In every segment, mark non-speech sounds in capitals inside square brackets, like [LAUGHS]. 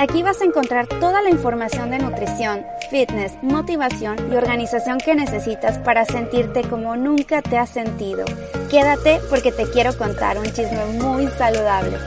Aquí vas a encontrar toda la información de nutrición, fitness, motivación y organización que necesitas para sentirte como nunca te has sentido. Quédate porque te quiero contar un chisme muy saludable.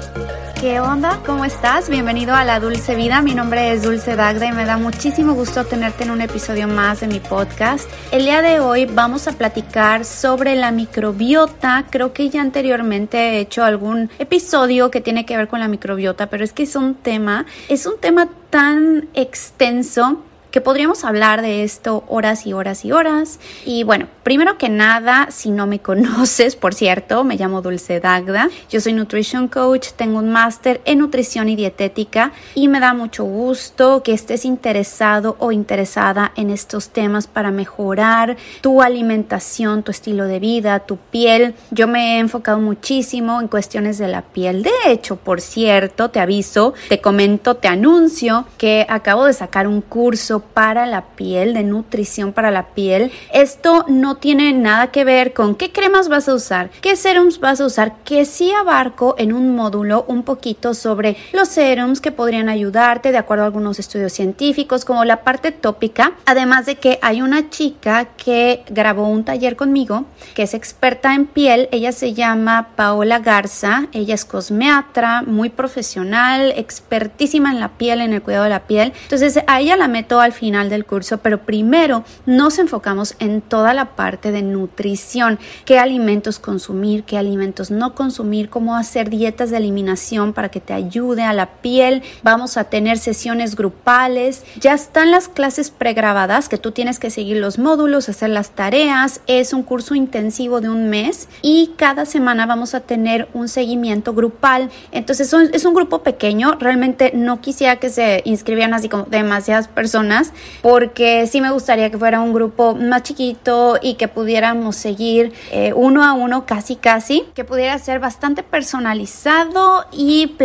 ¿Qué onda? ¿Cómo estás? Bienvenido a La Dulce Vida. Mi nombre es Dulce Dagda y me da muchísimo gusto tenerte en un episodio más de mi podcast. El día de hoy vamos a platicar sobre la microbiota. Creo que ya anteriormente he hecho algún episodio que tiene que ver con la microbiota, pero es que es un tema, es un tema tan extenso que podríamos hablar de esto horas y horas y horas. Y bueno, primero que nada, si no me [LAUGHS] conoces, por cierto, me llamo Dulce Dagda, yo soy Nutrition Coach, tengo un máster en nutrición y dietética y me da mucho gusto que estés interesado o interesada en estos temas para mejorar tu alimentación, tu estilo de vida, tu piel. Yo me he enfocado muchísimo en cuestiones de la piel. De hecho, por cierto, te aviso, te comento, te anuncio que acabo de sacar un curso para la piel, de nutrición para la piel. Esto no tiene nada que ver con qué cremas vas a usar, qué serums vas a usar, que sí abarco en un módulo un poquito sobre los serums que podrían ayudarte de acuerdo a algunos estudios científicos, como la parte tópica. Además de que hay una chica que grabó un taller conmigo, que es experta en piel. Ella se llama Paola Garza. Ella es cosmeatra, muy profesional, expertísima en la piel, en el cuidado de la piel. Entonces a ella la meto al final del curso, pero primero nos enfocamos en toda la parte de nutrición, qué alimentos consumir, qué alimentos no consumir, cómo hacer dietas de eliminación para que te ayude a la piel. Vamos a tener sesiones grupales. Ya están las clases pregrabadas que tú tienes que seguir los módulos, hacer las tareas. Es un curso intensivo de un mes y cada semana vamos a tener un seguimiento grupal. Entonces es un grupo pequeño. Realmente no quisiera que se inscribieran así como demasiadas personas porque sí me gustaría que fuera un grupo más chiquito y que pudiéramos seguir eh, uno a uno casi casi, que pudiera ser bastante personalizado y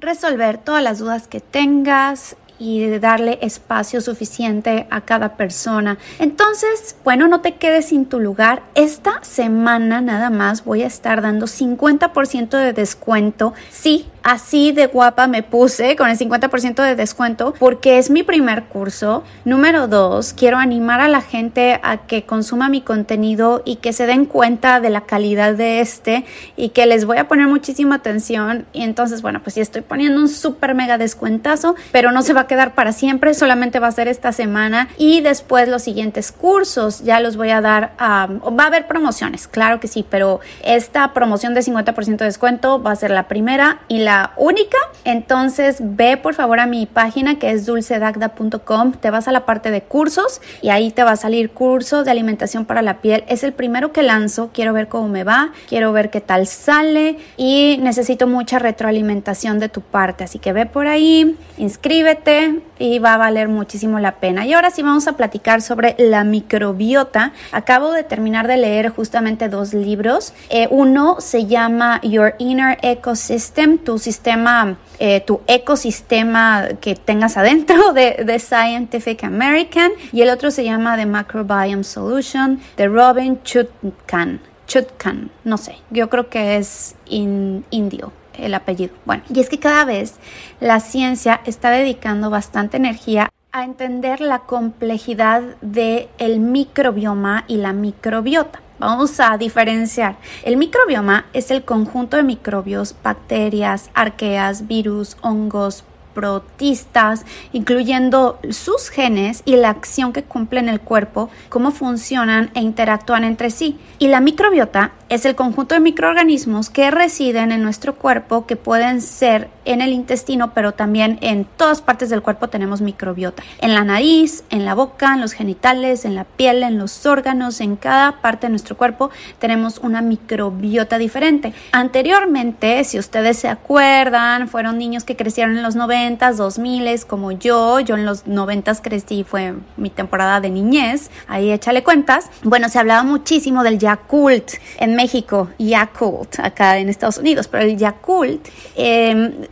resolver todas las dudas que tengas y darle espacio suficiente a cada persona. Entonces, bueno, no te quedes sin tu lugar. Esta semana nada más voy a estar dando 50% de descuento. Sí, Así de guapa me puse con el 50% de descuento porque es mi primer curso. Número dos, quiero animar a la gente a que consuma mi contenido y que se den cuenta de la calidad de este y que les voy a poner muchísima atención. Y entonces, bueno, pues sí estoy poniendo un súper mega descuentazo, pero no se va a quedar para siempre, solamente va a ser esta semana y después los siguientes cursos ya los voy a dar. va a haber promociones, claro que sí, pero esta promoción de 50% de descuento va a ser la primera y la única. Entonces ve por favor a mi página que es dulcedagda.com, te vas a la parte de cursos y ahí te va a salir curso de alimentación para la piel. Es el primero que lanzo, quiero ver cómo me va, quiero ver qué tal sale y necesito mucha retroalimentación de tu parte. Así que ve por ahí, inscríbete y va a valer muchísimo la pena. Y ahora sí vamos a platicar sobre la microbiota. Acabo de terminar de leer justamente dos libros. Eh, uno se llama Your Inner Ecosystem, tu sistema, eh, tu ecosistema que tengas adentro de, Scientific American y el otro se llama The Microbiome Solution de Robin Chutkan. Chutkan, no sé, yo creo que es indio el apellido. Bueno, y es que cada vez la ciencia está dedicando bastante energía a entender la complejidad del el microbioma y la microbiota. Vamos a diferenciar. El microbioma es el conjunto de microbios, bacterias, arqueas, virus, hongos, protistas, incluyendo sus genes y la acción que cumplen el cuerpo, cómo funcionan e interactúan entre sí. Y la microbiota es el conjunto de microorganismos que residen en nuestro cuerpo, que pueden ser en el intestino, pero también en todas partes del cuerpo tenemos microbiota. En la nariz, en la boca, en los genitales, en la piel, en los órganos, en cada parte de nuestro cuerpo tenemos una microbiota diferente. Anteriormente, si ustedes se acuerdan, fueron niños que crecieron en los 90s, 2000 como yo. Yo en los 90 crecí, fue mi temporada de niñez. Ahí échale cuentas. Bueno, se hablaba muchísimo del Yakult en México, Yakult, acá en Estados Unidos, pero el Yakult eh,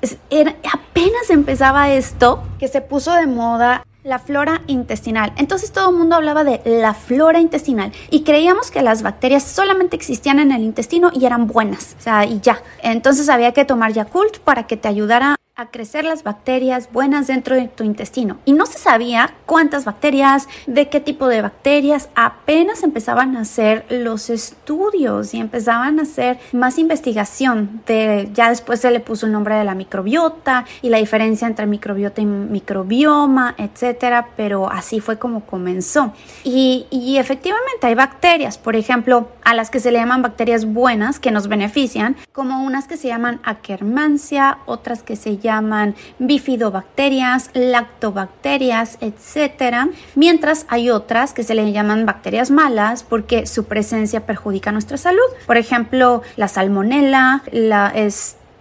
apenas empezaba esto, que se puso de moda la flora intestinal. Entonces todo el mundo hablaba de la flora intestinal y creíamos que las bacterias solamente existían en el intestino y eran buenas, o sea, y ya. Entonces había que tomar Yakult para que te ayudara a crecer las bacterias buenas dentro de tu intestino. Y no se sabía cuántas bacterias, de qué tipo de bacterias. Apenas empezaban a hacer los estudios y empezaban a hacer más investigación. De, ya después se le puso el nombre de la microbiota y la diferencia entre microbiota y microbioma, etcétera. Pero así fue como comenzó. Y, y efectivamente hay bacterias, por ejemplo, a las que se le llaman bacterias buenas que nos benefician, como unas que se llaman Akkermansia, otras que se llaman llaman bifidobacterias, lactobacterias, etcétera, mientras hay otras que se le llaman bacterias malas porque su presencia perjudica nuestra salud. Por ejemplo, la salmonella, la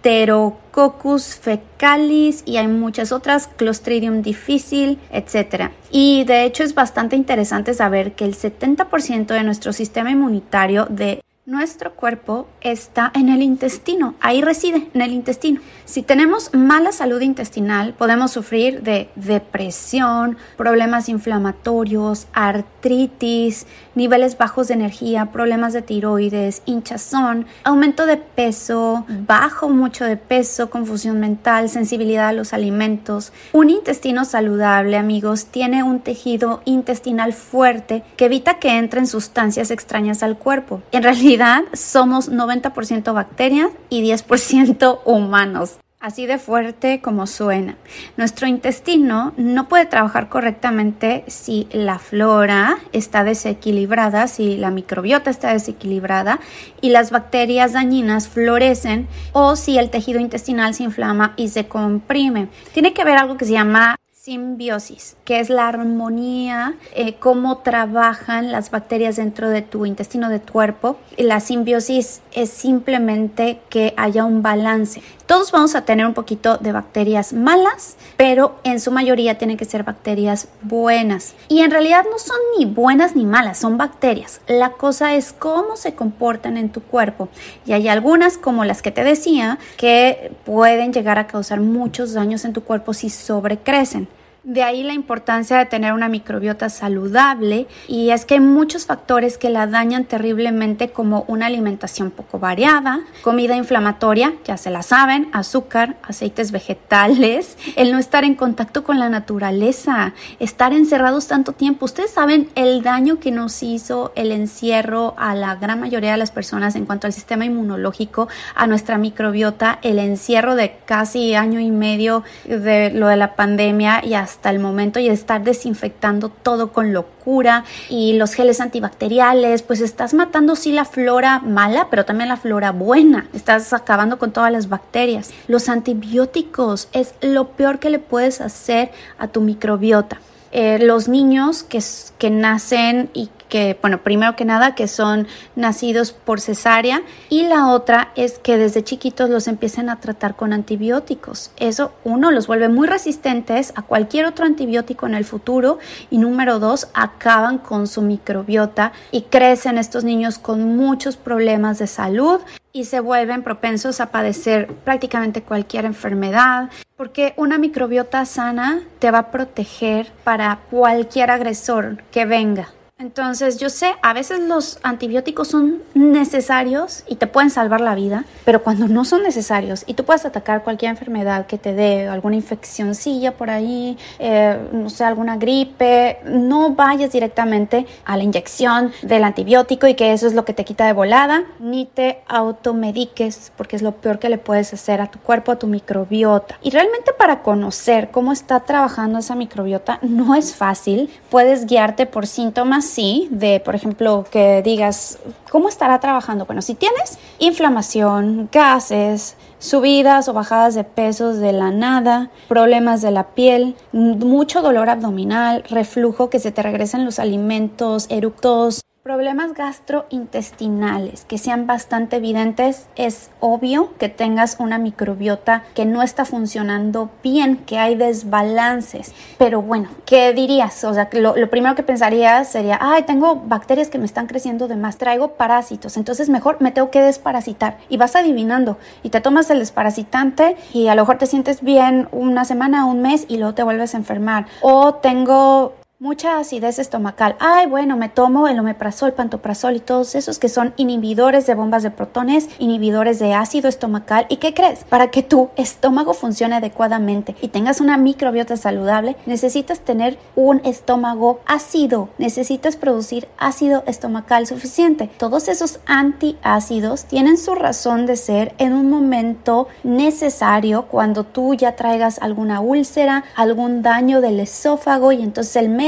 Enterococcus fecalis y hay muchas otras, Clostridium difficile, etcétera. Y de hecho es bastante interesante saber que el 70% de nuestro sistema inmunitario de nuestro cuerpo está en el intestino, ahí reside, en el intestino. Si tenemos mala salud intestinal, podemos sufrir de depresión, problemas inflamatorios, artritis, niveles bajos de energía, problemas de tiroides, hinchazón, aumento de peso, bajo mucho de peso, confusión mental, sensibilidad a los alimentos. Un intestino saludable, amigos, tiene un tejido intestinal fuerte que evita que entren sustancias extrañas al cuerpo. En realidad, somos 90% bacterias y 10% humanos. Así de fuerte como suena. Nuestro intestino no puede trabajar correctamente si la flora está desequilibrada, si la microbiota está desequilibrada y las bacterias dañinas florecen o si el tejido intestinal se inflama y se comprime. Tiene que haber algo que se llama simbiosis, que es la armonía, eh, cómo trabajan las bacterias dentro de tu intestino, de tu cuerpo. La simbiosis es simplemente que haya un balance. Todos vamos a tener un poquito de bacterias malas, pero en su mayoría tienen que ser bacterias buenas. Y en realidad no son ni buenas ni malas, son bacterias. La cosa es cómo se comportan en tu cuerpo. Y hay algunas, como las que te decía, que pueden llegar a causar muchos daños en tu cuerpo si sobrecrecen. De ahí la importancia de tener una microbiota saludable y es que hay muchos factores que la dañan terriblemente como una alimentación poco variada, comida inflamatoria, ya se la saben, azúcar, aceites vegetales, el no estar en contacto con la naturaleza, estar encerrados tanto tiempo. Ustedes saben el daño que nos hizo el encierro a la gran mayoría de las personas en cuanto al sistema inmunológico, a nuestra microbiota, el encierro de casi año y medio de lo de la pandemia y hasta hasta el momento y estar desinfectando todo con locura y los geles antibacteriales, pues estás matando sí la flora mala, pero también la flora buena. Estás acabando con todas las bacterias. Los antibióticos es lo peor que le puedes hacer a tu microbiota. Eh, los niños que, que nacen y que, bueno, primero que nada, que son nacidos por cesárea y la otra es que desde chiquitos los empiecen a tratar con antibióticos. Eso, uno, los vuelve muy resistentes a cualquier otro antibiótico en el futuro y número dos, acaban con su microbiota y crecen estos niños con muchos problemas de salud y se vuelven propensos a padecer prácticamente cualquier enfermedad, porque una microbiota sana te va a proteger para cualquier agresor que venga. Entonces, yo sé, a veces los antibióticos son necesarios y te pueden salvar la vida, pero cuando no son necesarios y tú puedes atacar cualquier enfermedad que te dé alguna infeccióncilla por ahí, eh, no sé, alguna gripe, no vayas directamente a la inyección del antibiótico y que eso es lo que te quita de volada, ni te automediques, porque es lo peor que le puedes hacer a tu cuerpo, a tu microbiota. Y realmente para conocer cómo está trabajando esa microbiota no es fácil, puedes guiarte por síntomas sí, de por ejemplo que digas, ¿cómo estará trabajando? Bueno, si tienes inflamación, gases, subidas o bajadas de pesos de la nada, problemas de la piel, mucho dolor abdominal, reflujo que se te regresan los alimentos, eructos, Problemas gastrointestinales que sean bastante evidentes, es obvio que tengas una microbiota que no está funcionando bien, que hay desbalances. Pero bueno, ¿qué dirías? O sea, lo, lo primero que pensarías sería, ay, tengo bacterias que me están creciendo de más, traigo parásitos, entonces mejor me tengo que desparasitar. Y vas adivinando y te tomas el desparasitante y a lo mejor te sientes bien una semana, un mes y luego te vuelves a enfermar. O tengo Mucha acidez estomacal. Ay, bueno, me tomo el omeprazol, pantoprazol y todos esos que son inhibidores de bombas de protones, inhibidores de ácido estomacal. ¿Y qué crees? Para que tu estómago funcione adecuadamente y tengas una microbiota saludable, necesitas tener un estómago ácido. Necesitas producir ácido estomacal suficiente. Todos esos antiácidos tienen su razón de ser en un momento necesario cuando tú ya traigas alguna úlcera, algún daño del esófago y entonces el médico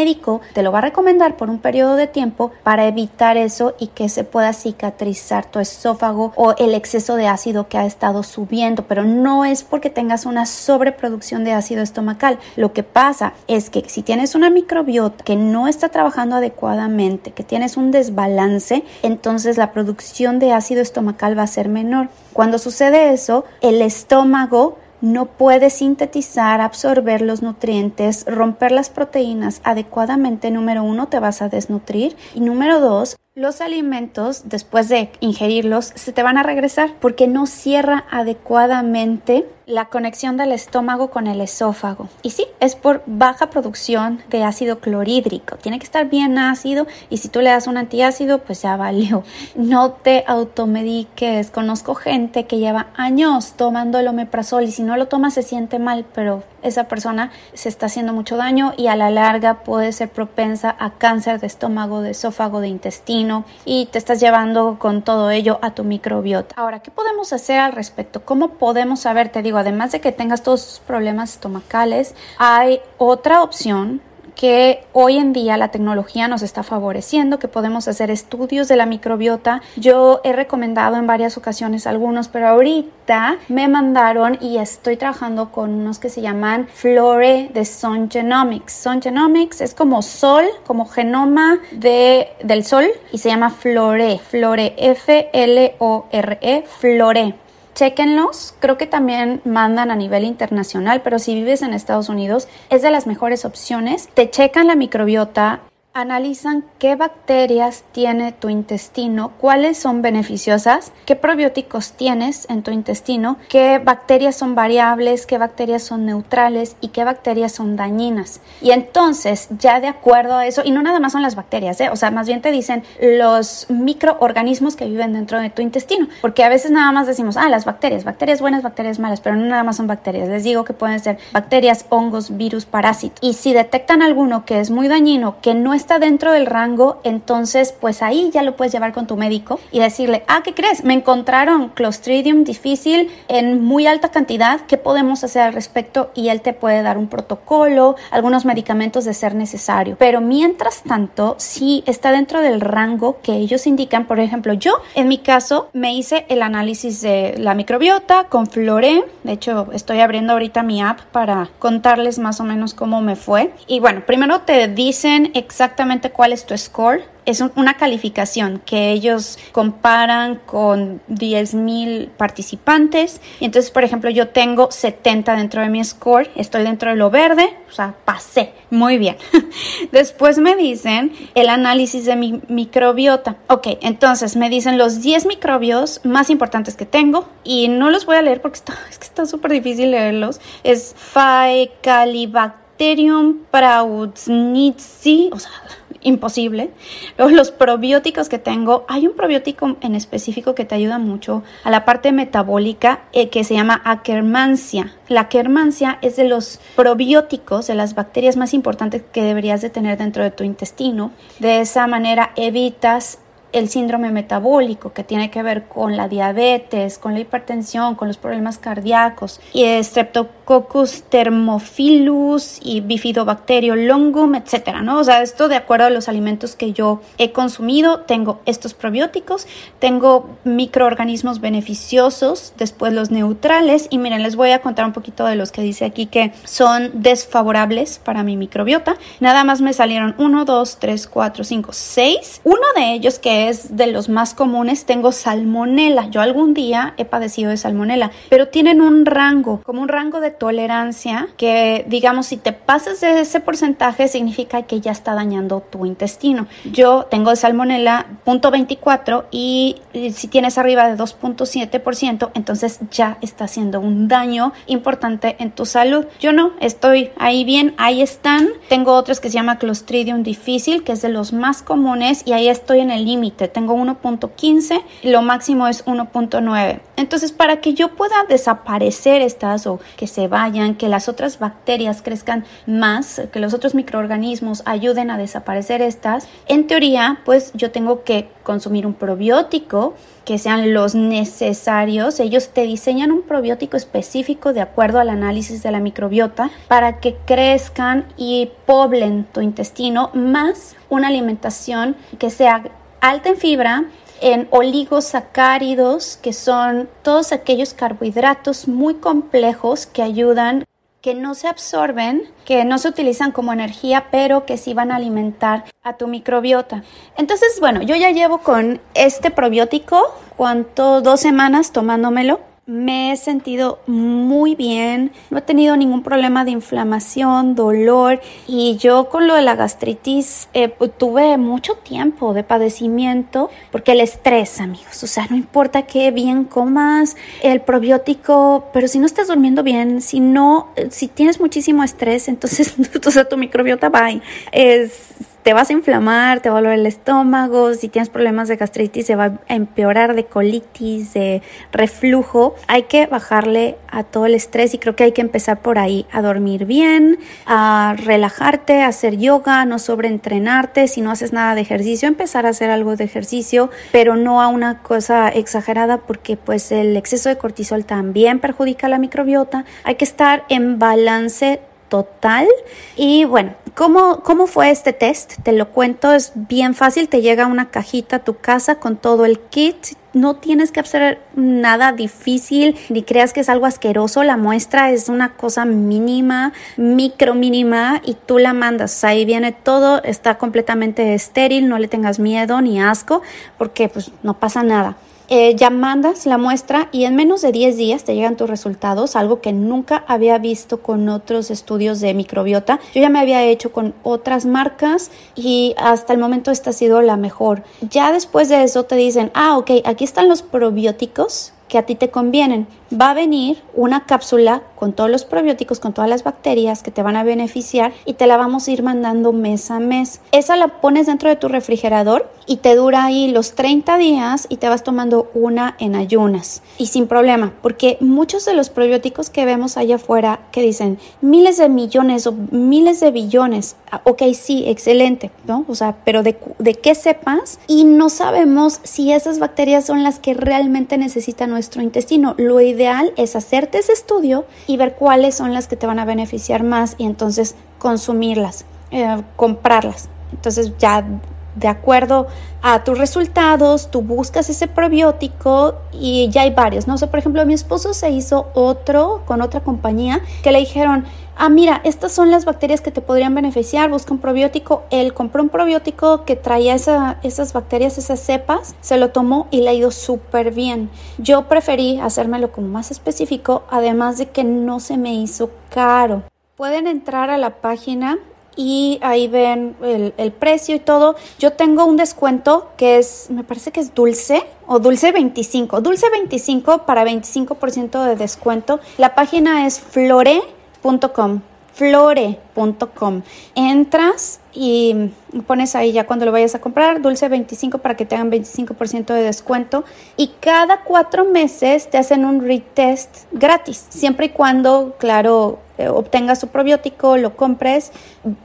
te lo va a recomendar por un periodo de tiempo para evitar eso y que se pueda cicatrizar tu esófago o el exceso de ácido que ha estado subiendo, pero no es porque tengas una sobreproducción de ácido estomacal. Lo que pasa es que si tienes una microbiota que no está trabajando adecuadamente, que tienes un desbalance, entonces la producción de ácido estomacal va a ser menor. Cuando sucede eso, el estómago no puede sintetizar, absorber los nutrientes, romper las proteínas adecuadamente, número uno, te vas a desnutrir. Y número dos, los alimentos, después de ingerirlos, se te van a regresar porque no cierra adecuadamente la conexión del estómago con el esófago. Y sí, es por baja producción de ácido clorhídrico. Tiene que estar bien ácido y si tú le das un antiácido, pues ya valió. No te automediques. Conozco gente que lleva años tomando el omeprazol y si no lo toma se siente mal, pero esa persona se está haciendo mucho daño y a la larga puede ser propensa a cáncer de estómago, de esófago, de intestino y te estás llevando con todo ello a tu microbiota. Ahora, ¿qué podemos hacer al respecto? ¿Cómo podemos saber? Te digo, además de que tengas todos tus problemas estomacales, hay otra opción que hoy en día la tecnología nos está favoreciendo, que podemos hacer estudios de la microbiota. Yo he recomendado en varias ocasiones algunos, pero ahorita me mandaron y estoy trabajando con unos que se llaman Flore de Sun Genomics. Sun Genomics es como sol, como genoma de, del sol y se llama Flore, Flore, F-L-O-R-E, Flore. Chequenlos, creo que también mandan a nivel internacional, pero si vives en Estados Unidos es de las mejores opciones. Te checan la microbiota, Analizan qué bacterias tiene tu intestino, cuáles son beneficiosas, qué probióticos tienes en tu intestino, qué bacterias son variables, qué bacterias son neutrales y qué bacterias son dañinas. Y entonces, ya de acuerdo a eso, y no nada más son las bacterias, ¿eh? o sea, más bien te dicen los microorganismos que viven dentro de tu intestino, porque a veces nada más decimos, ah, las bacterias, bacterias buenas, bacterias malas, pero no nada más son bacterias. Les digo que pueden ser bacterias, hongos, virus, parásitos. Y si detectan alguno que es muy dañino, que no está dentro del rango, entonces pues ahí ya lo puedes llevar con tu médico y decirle, ah, ¿qué crees? Me encontraron Clostridium difícil en muy alta cantidad, ¿qué podemos hacer al respecto? Y él te puede dar un protocolo, algunos medicamentos de ser necesario. Pero mientras tanto, si está dentro del rango que ellos indican, por ejemplo, yo en mi caso me hice el análisis de la microbiota con Flore, de hecho estoy abriendo ahorita mi app para contarles más o menos cómo me fue. Y bueno, primero te dicen exactamente exactamente cuál es tu score. Es una calificación que ellos comparan con 10.000 participantes. Entonces, por ejemplo, yo tengo 70 dentro de mi score. Estoy dentro de lo verde. O sea, pasé. Muy bien. [LAUGHS] Después me dicen el análisis de mi microbiota. Ok, entonces me dicen los 10 microbios más importantes que tengo. Y no los voy a leer porque está, [LAUGHS] es que está súper difícil leerlos. Es Faecalibacter Bacterium prausnitzi, o sea, imposible. Luego los probióticos que tengo, hay un probiótico en específico que te ayuda mucho a la parte metabólica eh, que se llama Akkermansia. La Akkermansia es de los probióticos, de las bacterias más importantes que deberías de tener dentro de tu intestino. De esa manera evitas el síndrome metabólico que tiene que ver con la diabetes, con la hipertensión, con los problemas cardíacos y Streptococcus thermophilus y Bifidobacterio longum, etcétera, ¿no? O sea, esto de acuerdo a los alimentos que yo he consumido, tengo estos probióticos, tengo microorganismos beneficiosos, después los neutrales y miren, les voy a contar un poquito de los que dice aquí que son desfavorables para mi microbiota. Nada más me salieron 1, 2, 3, 4, 5, 6. Uno de ellos que es de los más comunes, tengo salmonela. Yo algún día he padecido de salmonela, pero tienen un rango, como un rango de tolerancia que digamos si te pasas de ese porcentaje significa que ya está dañando tu intestino. Yo tengo salmonela 0.24 y si tienes arriba de 2.7%, entonces ya está haciendo un daño importante en tu salud. Yo no, estoy ahí bien, ahí están. Tengo otros que se llama Clostridium difícil, que es de los más comunes y ahí estoy en el límite. Tengo 1.15, lo máximo es 1.9. Entonces, para que yo pueda desaparecer estas o que se vayan, que las otras bacterias crezcan más, que los otros microorganismos ayuden a desaparecer estas, en teoría, pues yo tengo que consumir un probiótico que sean los necesarios. Ellos te diseñan un probiótico específico de acuerdo al análisis de la microbiota para que crezcan y poblen tu intestino, más una alimentación que sea alta en fibra, en oligosacáridos, que son todos aquellos carbohidratos muy complejos que ayudan que no se absorben, que no se utilizan como energía, pero que sí van a alimentar a tu microbiota. Entonces, bueno, yo ya llevo con este probiótico, ¿cuánto? Dos semanas tomándomelo me he sentido muy bien, no he tenido ningún problema de inflamación, dolor y yo con lo de la gastritis eh, pues, tuve mucho tiempo de padecimiento porque el estrés, amigos, o sea, no importa qué bien comas, el probiótico, pero si no estás durmiendo bien, si no, si tienes muchísimo estrés, entonces [LAUGHS] o sea, tu microbiota va es te vas a inflamar, te va a doler el estómago, si tienes problemas de gastritis se va a empeorar de colitis, de reflujo. Hay que bajarle a todo el estrés y creo que hay que empezar por ahí, a dormir bien, a relajarte, a hacer yoga, no sobreentrenarte, si no haces nada de ejercicio, empezar a hacer algo de ejercicio, pero no a una cosa exagerada porque pues el exceso de cortisol también perjudica la microbiota. Hay que estar en balance total. Y bueno, ¿cómo, ¿cómo fue este test? Te lo cuento, es bien fácil, te llega una cajita a tu casa con todo el kit. No tienes que hacer nada difícil ni creas que es algo asqueroso. La muestra es una cosa mínima, micro mínima y tú la mandas. Ahí viene todo, está completamente estéril, no le tengas miedo ni asco porque pues no pasa nada. Eh, ya mandas la muestra y en menos de 10 días te llegan tus resultados, algo que nunca había visto con otros estudios de microbiota. Yo ya me había hecho con otras marcas y hasta el momento esta ha sido la mejor. Ya después de eso te dicen, ah, ok, aquí están los probióticos que a ti te convienen. Va a venir una cápsula con todos los probióticos, con todas las bacterias que te van a beneficiar y te la vamos a ir mandando mes a mes. Esa la pones dentro de tu refrigerador y te dura ahí los 30 días y te vas tomando una en ayunas y sin problema, porque muchos de los probióticos que vemos allá afuera que dicen miles de millones o miles de billones, ah, ok, sí, excelente, ¿no? O sea, pero de, de qué sepas y no sabemos si esas bacterias son las que realmente necesitan nuestro intestino. Lo ideal es hacerte ese estudio y ver cuáles son las que te van a beneficiar más y entonces consumirlas, eh, comprarlas. Entonces ya de acuerdo a tus resultados, tú buscas ese probiótico y ya hay varios, ¿no? sé por ejemplo, mi esposo se hizo otro con otra compañía que le dijeron, ah, mira, estas son las bacterias que te podrían beneficiar, busca un probiótico. Él compró un probiótico que traía esas bacterias, esas cepas, se lo tomó y le ha ido súper bien. Yo preferí hacérmelo como más específico, además de que no se me hizo caro. Pueden entrar a la página y ahí ven el, precio y todo. Yo tengo un descuento que es, me parece que es dulce o dulce 25. Dulce 25 para 25% de descuento. La página es flore.com flore.com. Entras y pones ahí ya cuando lo vayas a comprar, dulce 25 para que te hagan 25% de descuento. Y cada cuatro meses te hacen un retest gratis, siempre y cuando, claro, eh, obtengas su probiótico, lo compres,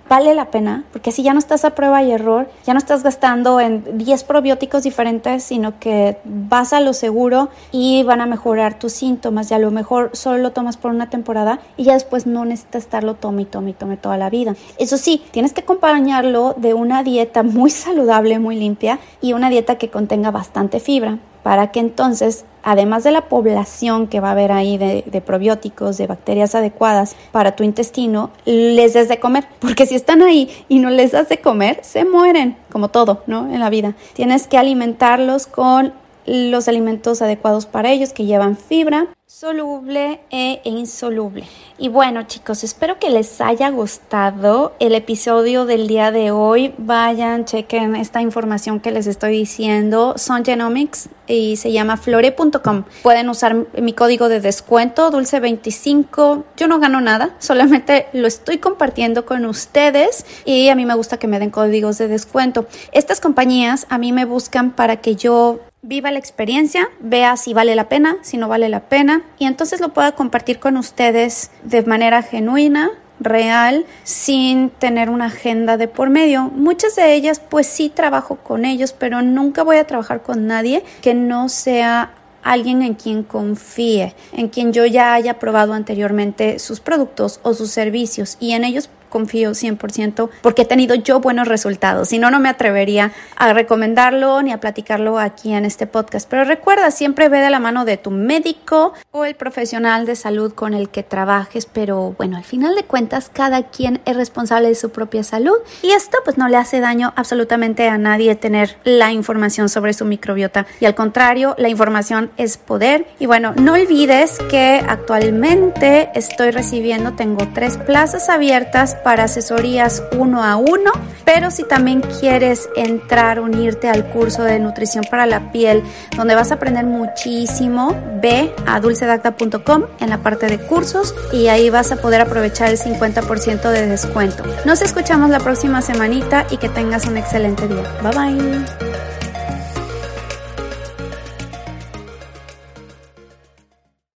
vale la pena, porque si ya no estás a prueba y error, ya no estás gastando en 10 probióticos diferentes, sino que vas a lo seguro y van a mejorar tus síntomas y a lo mejor solo lo tomas por una temporada y ya después no necesitas estarlo tome y tome y tome toda la vida. Eso sí, tienes que acompañarlo de una dieta muy saludable, muy limpia y una dieta que contenga bastante fibra para que entonces, además de la población que va a haber ahí de, probióticos, de bacterias adecuadas para tu intestino, les des de comer, porque si están ahí y no les das de comer, se mueren, como todo, ¿no? En la vida. Tienes que alimentarlos con los alimentos adecuados para ellos que llevan fibra, soluble e insoluble. Y bueno chicos, espero que les haya gustado el episodio del día de hoy. Vayan, chequen esta información que les estoy diciendo. Son Genomics y se llama flore.com. Pueden usar mi código de descuento, dulce25. Yo no gano nada, solamente lo estoy compartiendo con ustedes y a mí me gusta que me den códigos de descuento. Estas compañías a mí me buscan para que yo viva la experiencia, vea si vale la pena, si no vale la pena y entonces lo pueda compartir con ustedes de manera genuina, real, sin tener una agenda de por medio. Muchas de ellas pues sí trabajo con ellos, pero nunca voy a trabajar con nadie que no sea alguien en quien confíe, en quien yo ya haya probado anteriormente sus productos o sus servicios y en ellos confío 100% porque he tenido yo buenos resultados. Si no, no me atrevería a recomendarlo ni a platicarlo aquí en este podcast. Pero recuerda, siempre ve de la mano de tu médico o el profesional de salud con el que trabajes. Pero bueno, al final de cuentas, cada quien es responsable de su propia salud y esto pues no le hace daño absolutamente a nadie tener la información sobre su microbiota. Y al contrario, la información es poder. Y bueno, no olvides que actualmente estoy recibiendo, tengo tres plazas abiertas para asesorías uno a uno, pero si también quieres entrar, unirte al curso de nutrición para la piel, donde vas a aprender muchísimo, ve a dulcedacta.com en la parte de cursos y ahí vas a poder aprovechar el 50% de descuento. Nos escuchamos la próxima semanita y que tengas un excelente día. Bye bye.